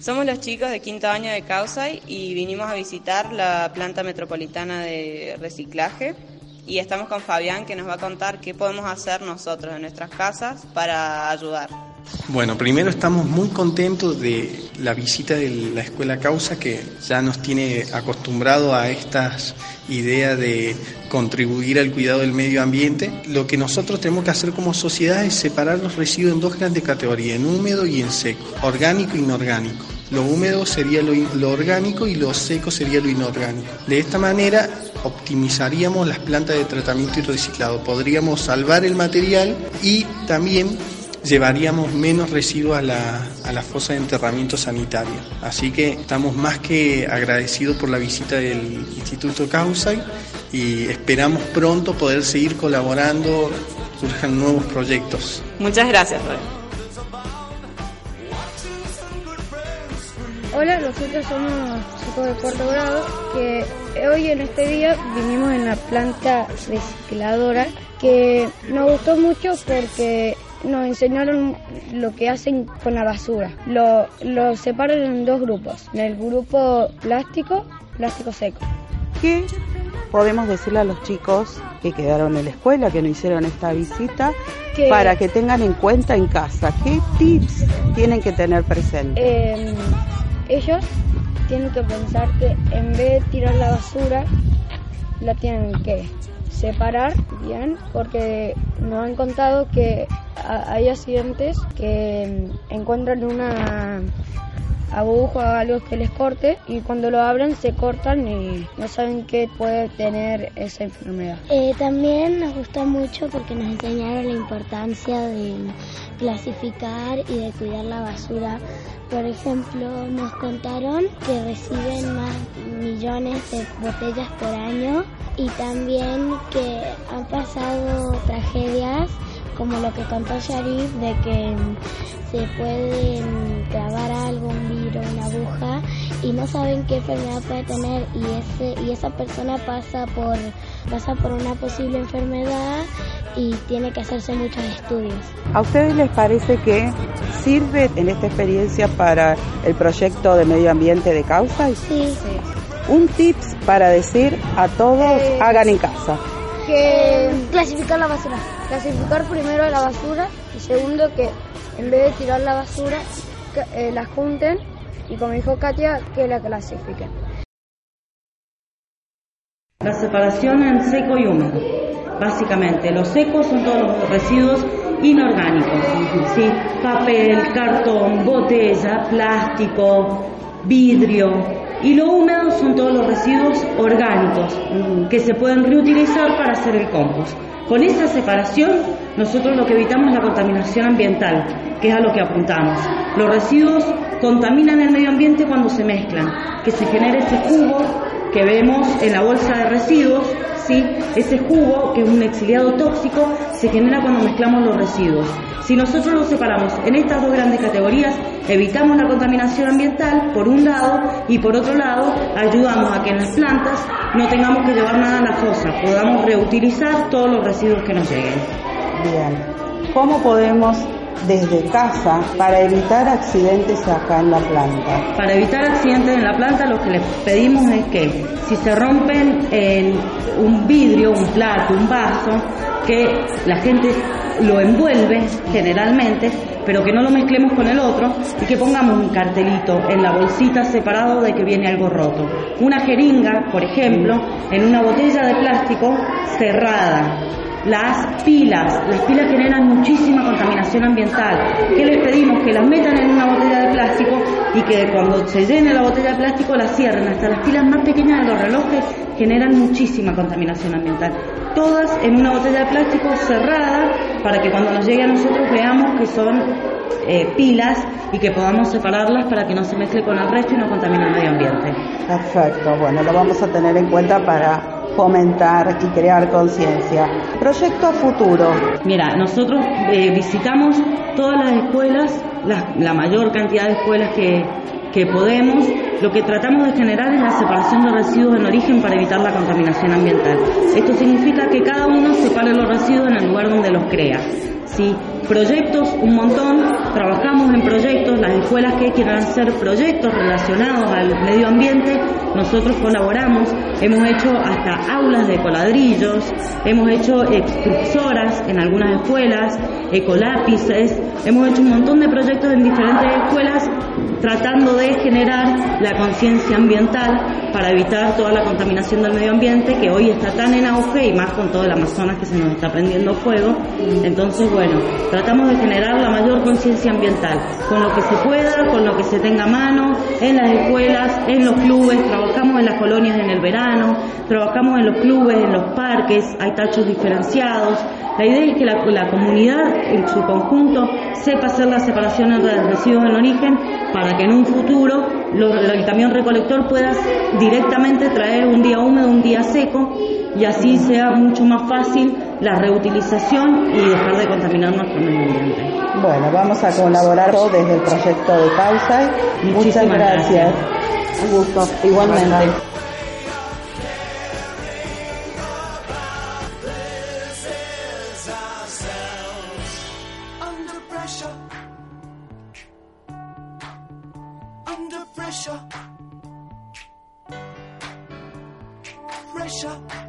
Somos los chicos de quinto año de Causay y vinimos a visitar la planta metropolitana de reciclaje y estamos con Fabián que nos va a contar qué podemos hacer nosotros en nuestras casas para ayudar. Bueno, primero estamos muy contentos de la visita de la Escuela Causa que ya nos tiene acostumbrado a estas ideas de contribuir al cuidado del medio ambiente. Lo que nosotros tenemos que hacer como sociedad es separar los residuos en dos grandes categorías, en húmedo y en seco, orgánico e inorgánico. Lo húmedo sería lo, lo orgánico y lo seco sería lo inorgánico. De esta manera optimizaríamos las plantas de tratamiento y reciclado, podríamos salvar el material y también llevaríamos menos residuos a la, a la fosa de enterramiento sanitario. Así que estamos más que agradecidos por la visita del Instituto Causay y esperamos pronto poder seguir colaborando, surjan nuevos proyectos. Muchas gracias, Roy. Hola, nosotros somos chicos de cuarto grado que hoy en este día vinimos en la planta recicladora que nos gustó mucho porque nos enseñaron lo que hacen con la basura. Lo, lo separan en dos grupos, en el grupo plástico, plástico seco. ¿Qué podemos decirle a los chicos que quedaron en la escuela, que no hicieron esta visita, Que- para que tengan en cuenta en casa? ¿Qué tips tienen que tener presente? Eh, ellos tienen que pensar que en vez de tirar la basura, la tienen que separar bien, porque nos han contado que hay accidentes que mm, encuentran una aguja algo que les corte y cuando lo abren se cortan y no saben qué puede tener esa enfermedad. Eh, también nos gustó mucho porque nos enseñaron la importancia de clasificar y de cuidar la basura. Por ejemplo, nos contaron que reciben más millones de botellas por año y también que han pasado tragedias como lo que contó Sharif de que se puede mm, clavar algo, un vidrio, una aguja y no saben qué enfermedad puede tener y ese y esa persona pasa por pasa por una posible enfermedad y tiene que hacerse muchos estudios. ¿A ustedes les parece que sirve en esta experiencia para el proyecto de medio ambiente de causa? Sí, Un tips para decir a todos, Eh, hagan en casa. Que clasificar la basura. clasificar primero la basura y segundo que en vez de tirar la basura que, eh, la junten y como dijo Katia que la clasifiquen. La separación en seco y húmedo. Básicamente, los secos son todos los residuos inorgánicos, ¿sí? papel, cartón, botella, plástico, vidrio. Y lo húmedo son todos los residuos orgánicos que se pueden reutilizar para hacer el compost. Con esa separación, nosotros lo que evitamos es la contaminación ambiental, que es a lo que apuntamos. Los residuos contaminan el medio ambiente cuando se mezclan, que se genere ese jugo que vemos en la bolsa de residuos, ese jugo, que es un exiliado tóxico, se genera cuando mezclamos los residuos. Si nosotros los separamos en estas dos grandes categorías, evitamos la contaminación ambiental, por un lado, y por otro lado, ayudamos a que en las plantas no tengamos que llevar nada a la fosa, podamos reutilizar todos los residuos que nos lleguen. Bien. ¿Cómo podemos desde casa para evitar accidentes acá en la planta? Para evitar accidentes en la planta, lo que les pedimos es que si se rompen en un vidrio, un plato, un vaso, que la gente lo envuelve generalmente, pero que no lo mezclemos con el otro y que pongamos un cartelito en la bolsita separado de que viene algo roto. Una jeringa, por ejemplo, en una botella de plástico cerrada. Las pilas, las pilas generan muchísima contaminación ambiental. ¿Qué les pedimos? Que las metan en una botella de plástico y que cuando se llene la botella de plástico la cierren. Hasta las pilas más pequeñas de los relojes generan muchísima contaminación ambiental. Todas en una botella de plástico cerrada para que cuando nos llegue a nosotros veamos que son eh, pilas y que podamos separarlas para que no se mezcle con el resto y no contamine el medio ambiente. Perfecto, bueno, lo vamos a tener en cuenta para fomentar y crear conciencia. Proyecto futuro. Mira, nosotros eh, visitamos todas las escuelas, la, la mayor cantidad de escuelas que, que podemos, lo que tratamos de generar es la separación de residuos en origen para evitar la contaminación ambiental. Esto significa que cada uno separe los residuos en el lugar donde los crea. ¿sí? Proyectos, un montón, trabajamos en proyectos, las escuelas que quieran hacer proyectos relacionados al medio ambiente, nosotros colaboramos, hemos hecho hasta aulas de coladrillos, hemos hecho extrusoras en algunas escuelas, ecolápices, hemos hecho un montón de proyectos en diferentes escuelas tratando de generar la conciencia ambiental para evitar toda la contaminación del medio ambiente que hoy está tan en auge y más con todo el Amazonas que se nos está prendiendo fuego. Entonces, bueno, tratamos de generar la mayor conciencia ambiental con lo que se pueda, con lo que se tenga a mano, en las escuelas, en los clubes, trabajamos en las colonias en el verano, trabajamos en los clubes, en los parques, hay tachos diferenciados. La idea es que la, la comunidad en su conjunto sepa hacer la separación de residuos en origen para que en un futuro lo, el camión recolector pueda directamente traer un día húmedo, un día seco y así sea mucho más fácil la reutilización y dejar de contaminar nuestro medio ambiente. Bueno, vamos a colaborar desde el proyecto de Causa. Muchas gracias. gracias. Un gusto, igualmente. Pressure. Pressure.